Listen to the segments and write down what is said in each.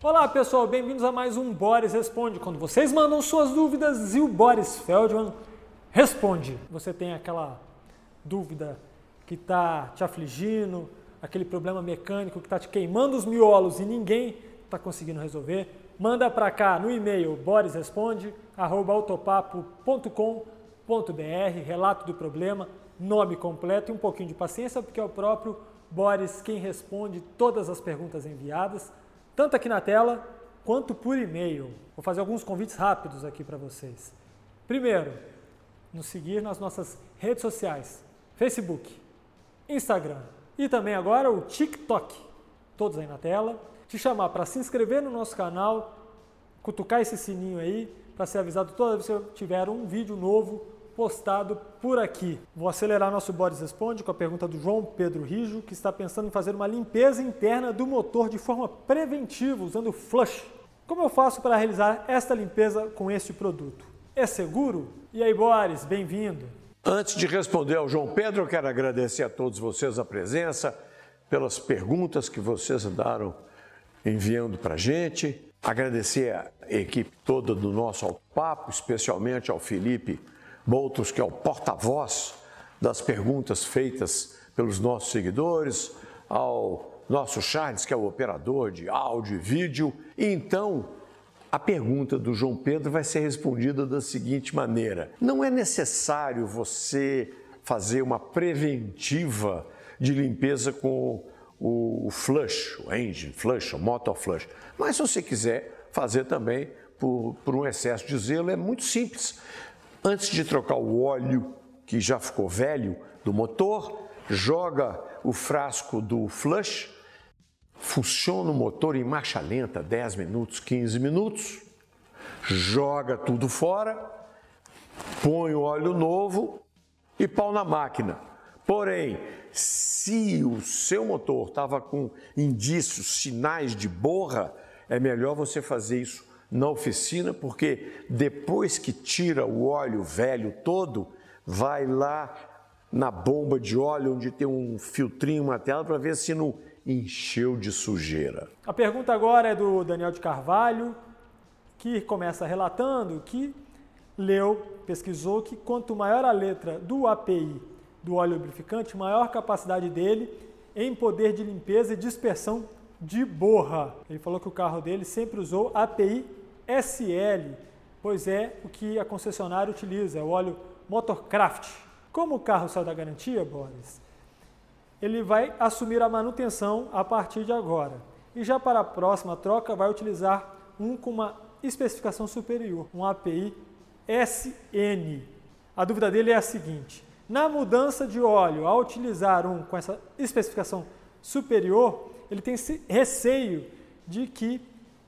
Olá pessoal, bem-vindos a mais um Boris Responde. Quando vocês mandam suas dúvidas e o Boris Feldman responde. Você tem aquela dúvida que está te afligindo, aquele problema mecânico que está te queimando os miolos e ninguém está conseguindo resolver, manda para cá no e-mail borisresponde@autopapo.com.br, relato do problema, nome completo e um pouquinho de paciência, porque é o próprio Boris quem responde todas as perguntas enviadas tanto aqui na tela quanto por e-mail. Vou fazer alguns convites rápidos aqui para vocês. Primeiro, nos seguir nas nossas redes sociais: Facebook, Instagram e também agora o TikTok. Todos aí na tela. Te chamar para se inscrever no nosso canal, cutucar esse sininho aí para ser avisado toda vez que eu tiver um vídeo novo postado por aqui. Vou acelerar nosso Boris Responde com a pergunta do João Pedro Rijo, que está pensando em fazer uma limpeza interna do motor de forma preventiva usando flush. Como eu faço para realizar esta limpeza com este produto? É seguro? E aí, Boris, bem-vindo. Antes de responder ao João Pedro, eu quero agradecer a todos vocês a presença, pelas perguntas que vocês andaram enviando para a gente. Agradecer a equipe toda do nosso Papo, especialmente ao Felipe Boutros, que é o porta-voz das perguntas feitas pelos nossos seguidores, ao nosso Charles, que é o operador de áudio e vídeo. E então, a pergunta do João Pedro vai ser respondida da seguinte maneira: não é necessário você fazer uma preventiva de limpeza com o flush, o engine flush, o motor flush. Mas se você quiser fazer também por, por um excesso de zelo, é muito simples. Antes de trocar o óleo que já ficou velho do motor, joga o frasco do flush, funciona o motor em marcha lenta, 10 minutos, 15 minutos, joga tudo fora, põe o óleo novo e pau na máquina. Porém, se o seu motor estava com indícios, sinais de borra, é melhor você fazer isso na oficina, porque depois que tira o óleo velho todo, vai lá na bomba de óleo onde tem um filtrinho, uma tela, para ver se não encheu de sujeira. A pergunta agora é do Daniel de Carvalho, que começa relatando que leu, pesquisou que quanto maior a letra do API do óleo lubrificante, maior capacidade dele em poder de limpeza e dispersão de borra. Ele falou que o carro dele sempre usou API SL, pois é o que a concessionária utiliza, o óleo Motorcraft. Como o carro saiu da garantia, Boris, ele vai assumir a manutenção a partir de agora. E já para a próxima troca vai utilizar um com uma especificação superior, um API SN. A dúvida dele é a seguinte: na mudança de óleo, ao utilizar um com essa especificação superior, ele tem receio de que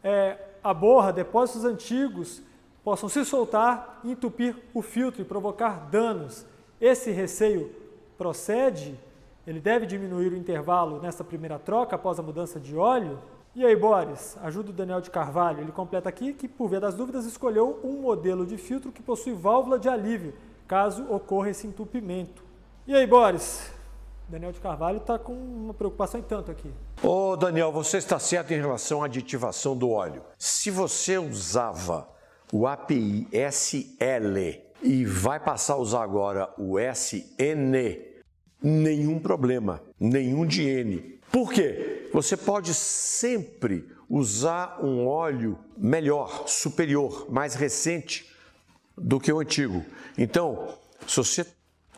é, a borra, depósitos antigos possam se soltar, entupir o filtro e provocar danos. Esse receio procede? Ele deve diminuir o intervalo nessa primeira troca após a mudança de óleo? E aí, Boris, ajuda o Daniel de Carvalho. Ele completa aqui que, por via das dúvidas, escolheu um modelo de filtro que possui válvula de alívio, caso ocorra esse entupimento. E aí, Boris, Daniel de Carvalho está com uma preocupação em tanto aqui. Ô Daniel, você está certo em relação à aditivação do óleo. Se você usava o API SL e vai passar a usar agora o SN, nenhum problema, nenhum de N. Por quê? Você pode sempre usar um óleo melhor, superior, mais recente do que o antigo. Então, se você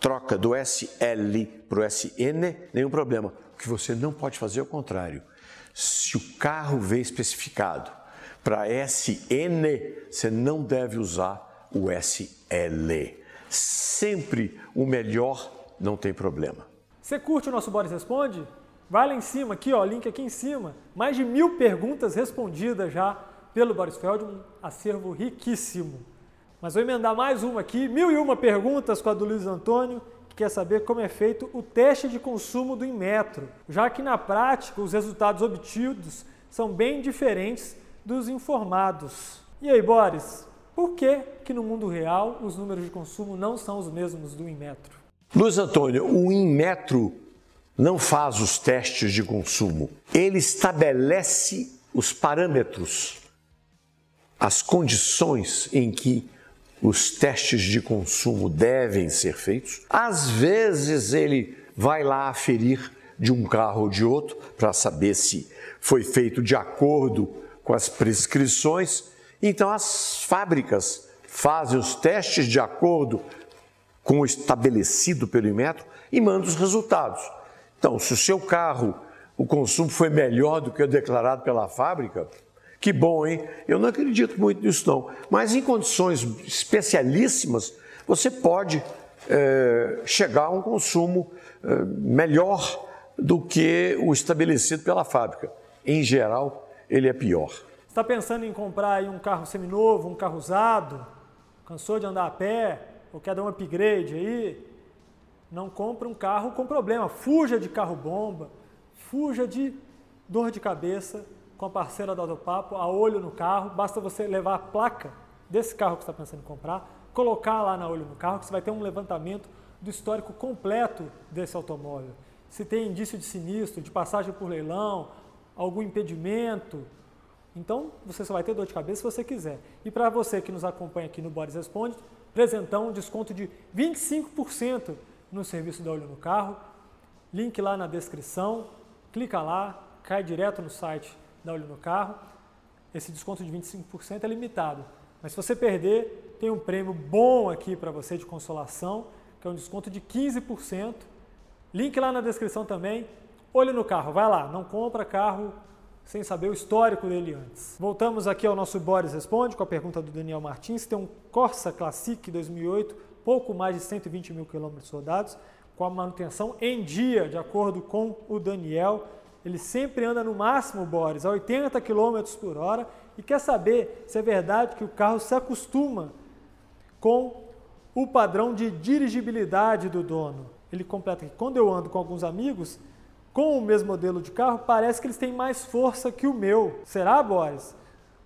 troca do SL para o SN, nenhum problema. O que você não pode fazer é o contrário. Se o carro vem especificado para SN, você não deve usar o SL. Sempre o melhor não tem problema. Você curte o nosso Boris Responde? Vai lá em cima, aqui ó, link aqui em cima. Mais de mil perguntas respondidas já pelo Boris Feldman, acervo riquíssimo. Mas vou emendar mais uma aqui, mil e uma perguntas com a do Luiz Antônio, que quer saber como é feito o teste de consumo do Inmetro, já que na prática os resultados obtidos são bem diferentes dos informados. E aí, Boris, por que, que no mundo real os números de consumo não são os mesmos do Inmetro? Luiz Antônio, o Inmetro não faz os testes de consumo. Ele estabelece os parâmetros, as condições em que os testes de consumo devem ser feitos. Às vezes ele vai lá aferir de um carro ou de outro para saber se foi feito de acordo com as prescrições. Então as fábricas fazem os testes de acordo com o estabelecido pelo metro e mandam os resultados. Então, se o seu carro, o consumo foi melhor do que o declarado pela fábrica, que bom, hein? Eu não acredito muito nisso, não. Mas em condições especialíssimas, você pode é, chegar a um consumo é, melhor do que o estabelecido pela fábrica. Em geral, ele é pior. Está pensando em comprar um carro seminovo, um carro usado? Cansou de andar a pé? Ou quer dar um upgrade aí? Não compre um carro com problema. Fuja de carro bomba. Fuja de dor de cabeça com a parceira do Autopapo, a olho no carro, basta você levar a placa desse carro que você está pensando em comprar, colocar lá na olho no carro, que você vai ter um levantamento do histórico completo desse automóvel. Se tem indício de sinistro, de passagem por leilão, algum impedimento. Então, você só vai ter dor de cabeça se você quiser. E para você que nos acompanha aqui no Boris Responde, presentão um desconto de 25% no serviço da Olho no Carro. Link lá na descrição, clica lá, cai direto no site dá olho no carro. Esse desconto de 25% é limitado. Mas se você perder, tem um prêmio bom aqui para você de consolação, que é um desconto de 15%. Link lá na descrição também. Olho no carro, vai lá, não compra carro sem saber o histórico dele antes. Voltamos aqui ao nosso Boris Responde com a pergunta do Daniel Martins. Tem um Corsa Classic 2008, pouco mais de 120 mil quilômetros rodados, com a manutenção em dia, de acordo com o Daniel ele sempre anda no máximo, Boris, a 80 km por hora e quer saber se é verdade que o carro se acostuma com o padrão de dirigibilidade do dono. Ele completa que quando eu ando com alguns amigos com o mesmo modelo de carro, parece que eles têm mais força que o meu. Será, Boris?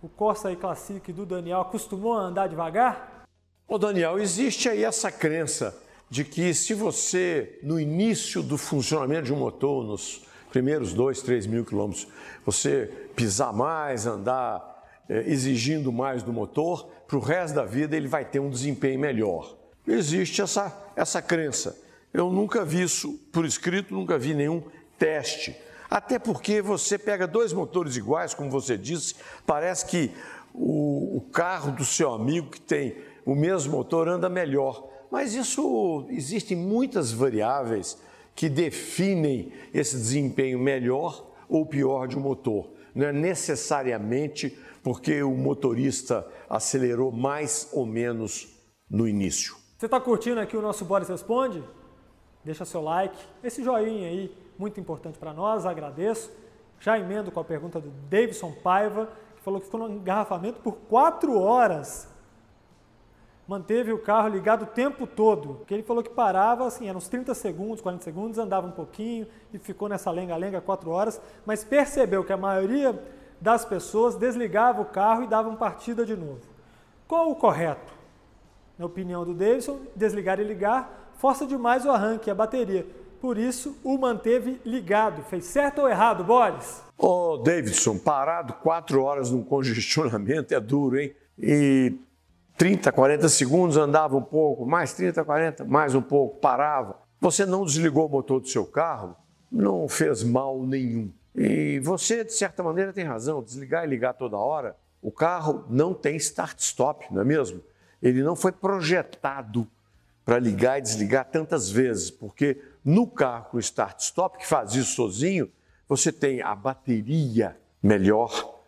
O Corsa e Classic do Daniel acostumou a andar devagar? Ô Daniel, existe aí essa crença de que se você, no início do funcionamento de um motor, nos primeiros dois, três mil quilômetros, você pisar mais, andar é, exigindo mais do motor, para o resto da vida ele vai ter um desempenho melhor. Existe essa, essa crença. Eu nunca vi isso por escrito, nunca vi nenhum teste. Até porque você pega dois motores iguais, como você disse, parece que o, o carro do seu amigo que tem o mesmo motor anda melhor. Mas isso existem muitas variáveis que definem esse desempenho melhor ou pior de um motor. Não é necessariamente porque o motorista acelerou mais ou menos no início. Você está curtindo aqui o nosso Boris Responde? Deixa seu like, esse joinha aí, muito importante para nós, agradeço. Já emendo com a pergunta do Davidson Paiva, que falou que ficou no engarrafamento por quatro horas manteve o carro ligado o tempo todo. Que ele falou que parava, assim, eram uns 30 segundos, 40 segundos, andava um pouquinho e ficou nessa lenga-lenga quatro horas, mas percebeu que a maioria das pessoas desligava o carro e davam partida de novo. Qual o correto? Na opinião do Davidson, desligar e ligar força demais o arranque, a bateria. Por isso, o manteve ligado. Fez certo ou errado, Boris? Ô, oh, Davidson, parado quatro horas num congestionamento é duro, hein? E 30, 40 segundos andava um pouco, mais 30, 40, mais um pouco, parava. Você não desligou o motor do seu carro, não fez mal nenhum. E você, de certa maneira, tem razão, desligar e ligar toda hora, o carro não tem start-stop, não é mesmo? Ele não foi projetado para ligar e desligar tantas vezes, porque no carro com start-stop, que faz isso sozinho, você tem a bateria melhor,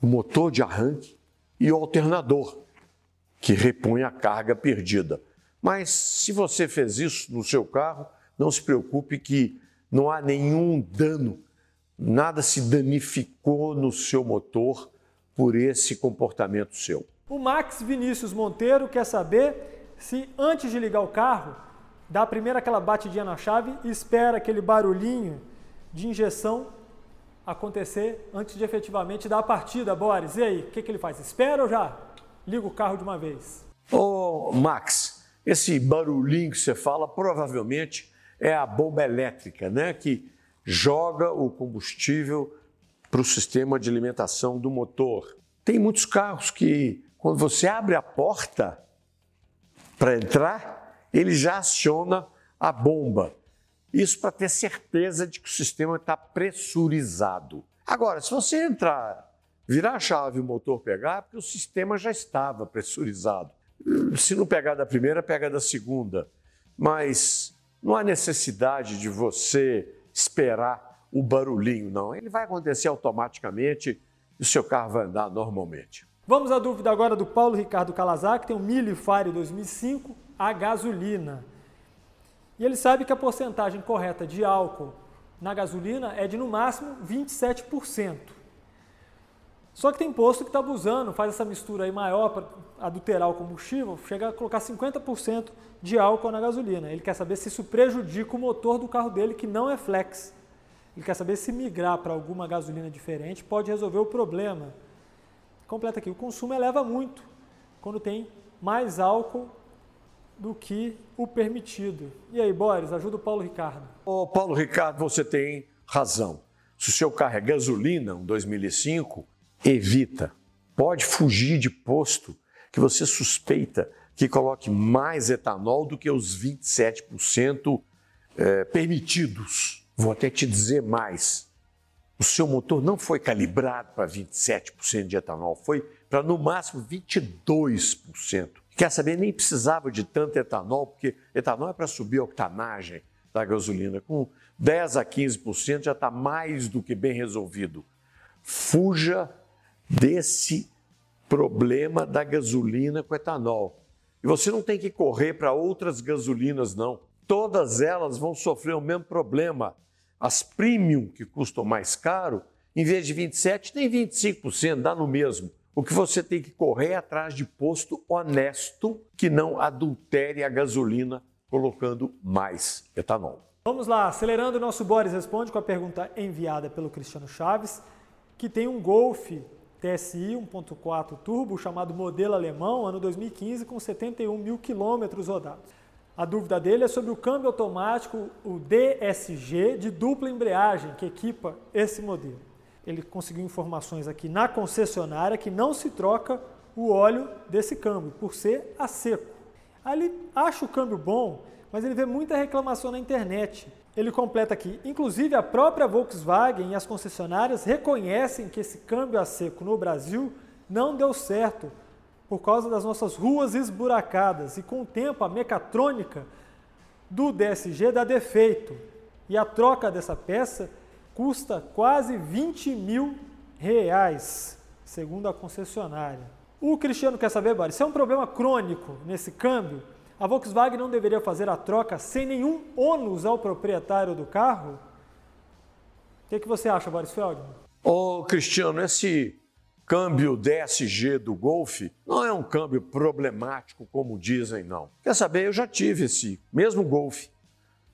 o motor de arranque e o alternador que repõe a carga perdida. Mas se você fez isso no seu carro, não se preocupe que não há nenhum dano, nada se danificou no seu motor por esse comportamento seu. O Max Vinícius Monteiro quer saber se antes de ligar o carro, dá primeiro aquela batidinha na chave e espera aquele barulhinho de injeção acontecer antes de efetivamente dar a partida, Boris. E aí, o que, que ele faz? Espera ou já? Liga o carro de uma vez. Ô, Max, esse barulhinho que você fala provavelmente é a bomba elétrica, né? Que joga o combustível para o sistema de alimentação do motor. Tem muitos carros que, quando você abre a porta para entrar, ele já aciona a bomba. Isso para ter certeza de que o sistema está pressurizado. Agora, se você entrar, virar a chave e o motor pegar, porque o sistema já estava pressurizado. Se não pegar da primeira, pega da segunda. Mas não há necessidade de você esperar o barulhinho, não. Ele vai acontecer automaticamente e o seu carro vai andar normalmente. Vamos à dúvida agora do Paulo Ricardo Calazar, que tem um Mille Fire 2005 a gasolina. E ele sabe que a porcentagem correta de álcool na gasolina é de no máximo 27%. Só que tem posto que está abusando, faz essa mistura aí maior para adulterar o combustível, chega a colocar 50% de álcool na gasolina. Ele quer saber se isso prejudica o motor do carro dele, que não é flex. Ele quer saber se migrar para alguma gasolina diferente pode resolver o problema. Completa aqui, o consumo eleva muito quando tem mais álcool do que o permitido. E aí, Boris, ajuda o Paulo Ricardo. Ô, Paulo Ricardo, você tem razão. Se o seu carro é gasolina, um 2005, evita. Pode fugir de posto que você suspeita que coloque mais etanol do que os 27% é, permitidos. Vou até te dizer mais. O seu motor não foi calibrado para 27% de etanol, foi para no máximo 22%. Quer saber, nem precisava de tanto etanol, porque etanol é para subir a octanagem da gasolina. Com 10 a 15% já está mais do que bem resolvido. Fuja desse problema da gasolina com etanol. E você não tem que correr para outras gasolinas, não. Todas elas vão sofrer o mesmo problema. As premium, que custam mais caro, em vez de 27%, tem 25%, dá no mesmo. O que você tem que correr é atrás de posto honesto que não adultere a gasolina colocando mais etanol. Vamos lá, acelerando o nosso Boris responde com a pergunta enviada pelo Cristiano Chaves, que tem um Golf TSI 1.4 turbo chamado modelo alemão, ano 2015, com 71 mil quilômetros rodados. A dúvida dele é sobre o câmbio automático, o DSG, de dupla embreagem, que equipa esse modelo ele conseguiu informações aqui na concessionária que não se troca o óleo desse câmbio, por ser a seco. Aí ele acha o câmbio bom, mas ele vê muita reclamação na internet. Ele completa aqui, inclusive a própria Volkswagen e as concessionárias reconhecem que esse câmbio a seco no Brasil não deu certo por causa das nossas ruas esburacadas e com o tempo a mecatrônica do DSG dá defeito e a troca dessa peça custa quase 20 mil reais, segundo a concessionária. O Cristiano quer saber, Boris, se é um problema crônico nesse câmbio, a Volkswagen não deveria fazer a troca sem nenhum ônus ao proprietário do carro? O que, que você acha, Boris Feldman? Ô, Cristiano, esse câmbio DSG do Golf não é um câmbio problemático, como dizem, não. Quer saber? Eu já tive esse mesmo Golf.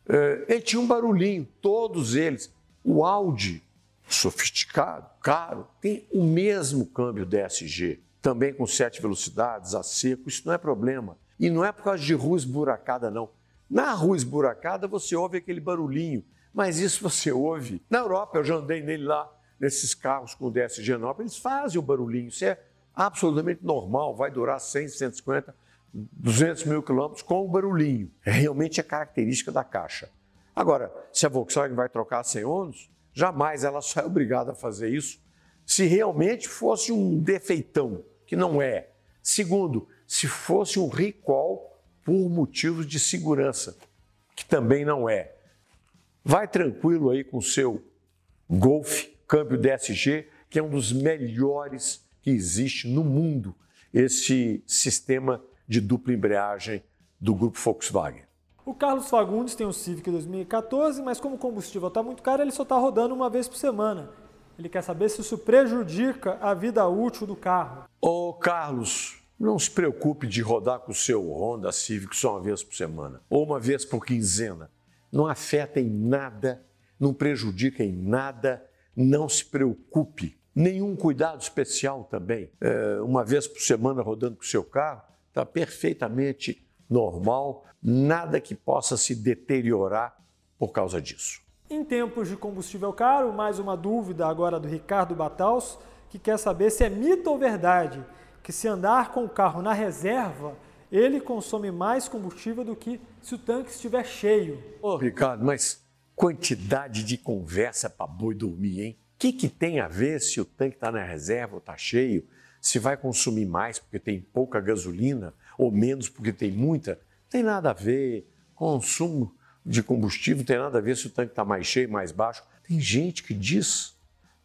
É, ele tinha um barulhinho, todos eles. O Audi, sofisticado, caro, tem o mesmo câmbio DSG, também com sete velocidades, a seco, isso não é problema. E não é por causa de rua esburacada, não. Na rua esburacada você ouve aquele barulhinho, mas isso você ouve. Na Europa, eu já andei nele lá, nesses carros com DSG nova, eles fazem o barulhinho, isso é absolutamente normal, vai durar 100, 150, 200 mil quilômetros com o barulhinho. É realmente a característica da caixa. Agora, se a Volkswagen vai trocar sem ônus, jamais ela só é obrigada a fazer isso se realmente fosse um defeitão, que não é. Segundo, se fosse um recall por motivos de segurança, que também não é. Vai tranquilo aí com o seu Golf câmbio DSG, que é um dos melhores que existe no mundo, esse sistema de dupla embreagem do grupo Volkswagen. O Carlos Fagundes tem um Civic 2014, mas como o combustível está muito caro, ele só está rodando uma vez por semana. Ele quer saber se isso prejudica a vida útil do carro. Ô Carlos, não se preocupe de rodar com o seu Honda Civic só uma vez por semana ou uma vez por quinzena. Não afeta em nada, não prejudica em nada, não se preocupe. Nenhum cuidado especial também. É, uma vez por semana rodando com o seu carro, está perfeitamente normal, nada que possa se deteriorar por causa disso. Em tempos de combustível caro, mais uma dúvida agora do Ricardo Bataus, que quer saber se é mito ou verdade que se andar com o carro na reserva, ele consome mais combustível do que se o tanque estiver cheio. Ô, Ricardo, mas quantidade de conversa para boi dormir, hein? O que, que tem a ver se o tanque está na reserva ou está cheio? Se vai consumir mais porque tem pouca gasolina ou menos porque tem muita? Tem nada a ver. Consumo de combustível tem nada a ver se o tanque está mais cheio, mais baixo. Tem gente que diz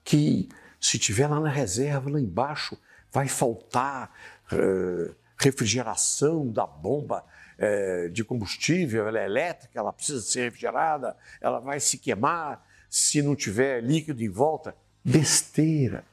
que se tiver lá na reserva, lá embaixo, vai faltar uh, refrigeração da bomba uh, de combustível, ela é elétrica, ela precisa ser refrigerada, ela vai se queimar se não tiver líquido em volta. Besteira.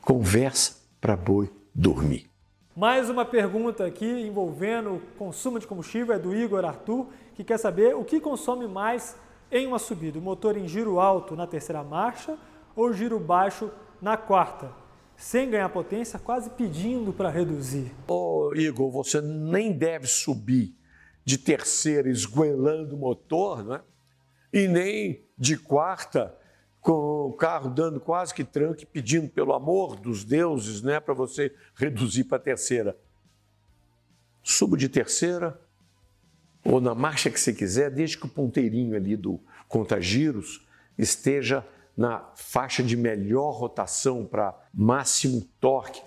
Conversa para boi dormir. Mais uma pergunta aqui envolvendo o consumo de combustível é do Igor Arthur, que quer saber o que consome mais em uma subida, o motor em giro alto na terceira marcha ou giro baixo na quarta, sem ganhar potência, quase pedindo para reduzir. Ô Igor, você nem deve subir de terceira esgoelando o motor, né? E nem de quarta com o carro dando quase que tranque, pedindo pelo amor dos deuses, né, para você reduzir para terceira. Subo de terceira ou na marcha que você quiser, desde que o ponteirinho ali do contagiros esteja na faixa de melhor rotação para máximo torque.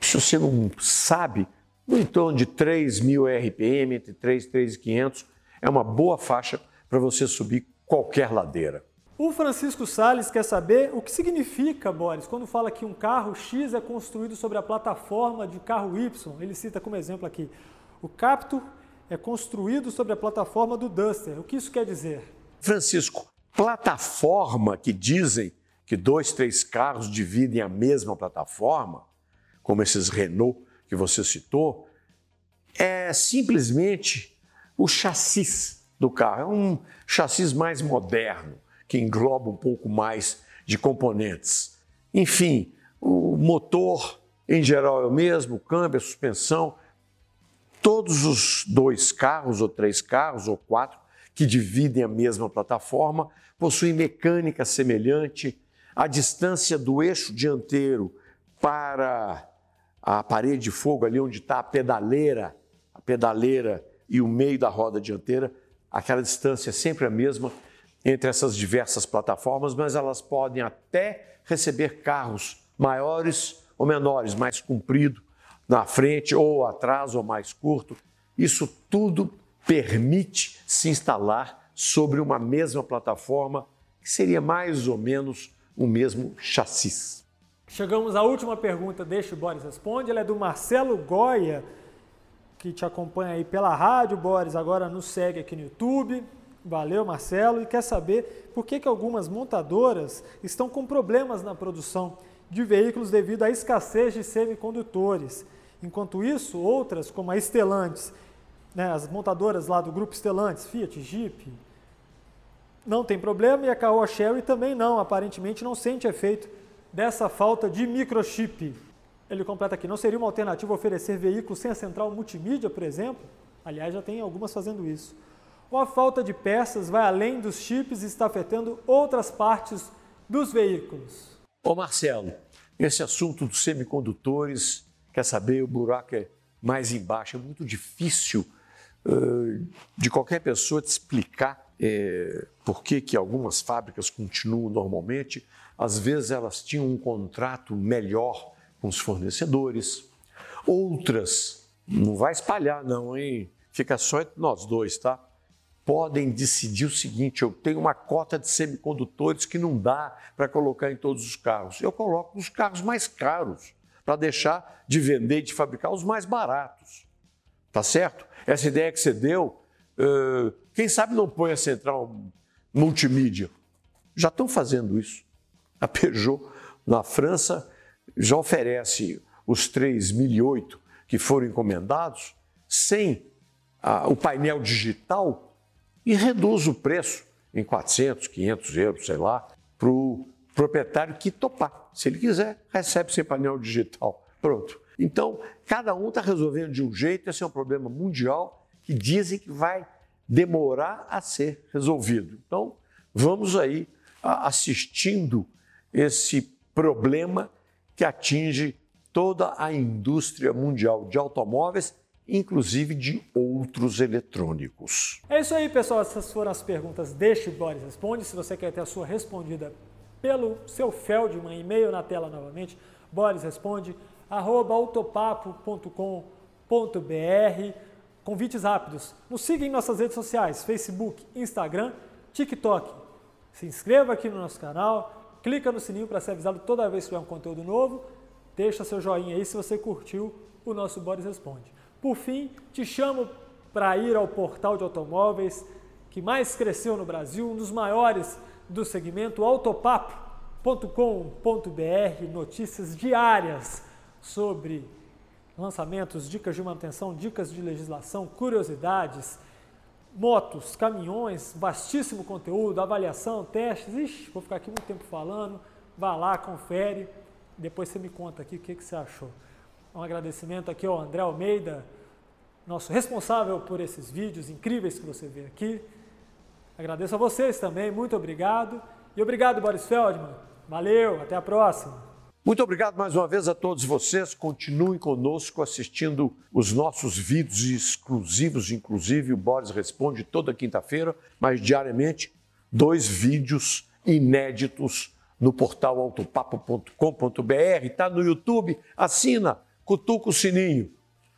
Se você não sabe, no entorno de 3.000 RPM, entre 3 e 3.500, é uma boa faixa para você subir qualquer ladeira. O Francisco Sales quer saber o que significa, Boris, quando fala que um carro X é construído sobre a plataforma de carro Y. Ele cita como exemplo aqui: o Captur é construído sobre a plataforma do Duster. O que isso quer dizer? Francisco, plataforma que dizem que dois, três carros dividem a mesma plataforma, como esses Renault que você citou, é simplesmente o chassis do carro. É um chassis mais moderno, que engloba um pouco mais de componentes. Enfim, o motor em geral é o mesmo, o câmbio, a suspensão. Todos os dois carros, ou três carros, ou quatro, que dividem a mesma plataforma, possuem mecânica semelhante, a distância do eixo dianteiro para a parede de fogo, ali onde está a pedaleira, a pedaleira e o meio da roda dianteira, aquela distância é sempre a mesma entre essas diversas plataformas, mas elas podem até receber carros maiores ou menores, mais comprido na frente ou atrás ou mais curto. Isso tudo permite se instalar sobre uma mesma plataforma, que seria mais ou menos o mesmo chassis. Chegamos à última pergunta deste Boris Responde, ela é do Marcelo Goya, que te acompanha aí pela rádio, Boris, agora nos segue aqui no YouTube. Valeu, Marcelo, e quer saber por que, que algumas montadoras estão com problemas na produção de veículos devido à escassez de semicondutores. Enquanto isso, outras, como a Stellantis, né, as montadoras lá do grupo Stellantis, Fiat, Jeep, não tem problema e a Caoa Sherry também não, aparentemente não sente efeito dessa falta de microchip. Ele completa aqui, não seria uma alternativa oferecer veículos sem a central multimídia, por exemplo? Aliás, já tem algumas fazendo isso. Ou a falta de peças vai além dos chips e está afetando outras partes dos veículos? Ô Marcelo, esse assunto dos semicondutores, quer saber, o buraco é mais embaixo, é muito difícil de qualquer pessoa te explicar é, por que, que algumas fábricas continuam normalmente. Às vezes elas tinham um contrato melhor com os fornecedores, outras, não vai espalhar não, hein? Fica só entre nós dois, tá? Podem decidir o seguinte: eu tenho uma cota de semicondutores que não dá para colocar em todos os carros. Eu coloco nos carros mais caros, para deixar de vender e de fabricar os mais baratos. Tá certo? Essa ideia que você deu Uh, quem sabe não põe a central multimídia? Já estão fazendo isso. A Peugeot, na França, já oferece os 3008 que foram encomendados sem o painel digital e reduz o preço em 400, 500 euros, sei lá, para o proprietário que topar. Se ele quiser, recebe sem painel digital. Pronto. Então, cada um está resolvendo de um jeito, esse é um problema mundial que dizem que vai demorar a ser resolvido. Então, vamos aí assistindo esse problema que atinge toda a indústria mundial de automóveis, inclusive de outros eletrônicos. É isso aí, pessoal. Essas foram as perguntas deste Boris Responde. Se você quer ter a sua respondida pelo seu Feldman, e-mail na tela novamente, Boris Responde, arroba autopapo.com.br. Convites rápidos. Nos siga em nossas redes sociais, Facebook, Instagram, TikTok. Se inscreva aqui no nosso canal, clica no sininho para ser avisado toda vez que tiver um conteúdo novo. Deixa seu joinha aí se você curtiu o nosso Boris Responde. Por fim, te chamo para ir ao portal de automóveis que mais cresceu no Brasil, um dos maiores do segmento, autopapo.com.br, notícias diárias sobre lançamentos, dicas de manutenção, dicas de legislação, curiosidades, motos, caminhões, vastíssimo conteúdo, avaliação, testes. Ixi, vou ficar aqui muito tempo falando. Vá lá, confere. Depois você me conta aqui o que, que você achou. Um agradecimento aqui ao André Almeida, nosso responsável por esses vídeos incríveis que você vê aqui. Agradeço a vocês também, muito obrigado. E obrigado, Boris Feldman. Valeu, até a próxima. Muito obrigado mais uma vez a todos vocês. Continuem conosco assistindo os nossos vídeos exclusivos, inclusive o Boris Responde toda quinta-feira, mas diariamente, dois vídeos inéditos no portal autopapo.com.br, está no YouTube, assina, cutuca o sininho.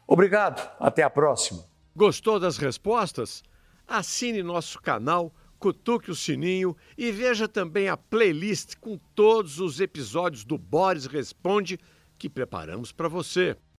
Obrigado, até a próxima. Gostou das respostas? Assine nosso canal cutuque o sininho e veja também a playlist com todos os episódios do Boris Responde que preparamos para você.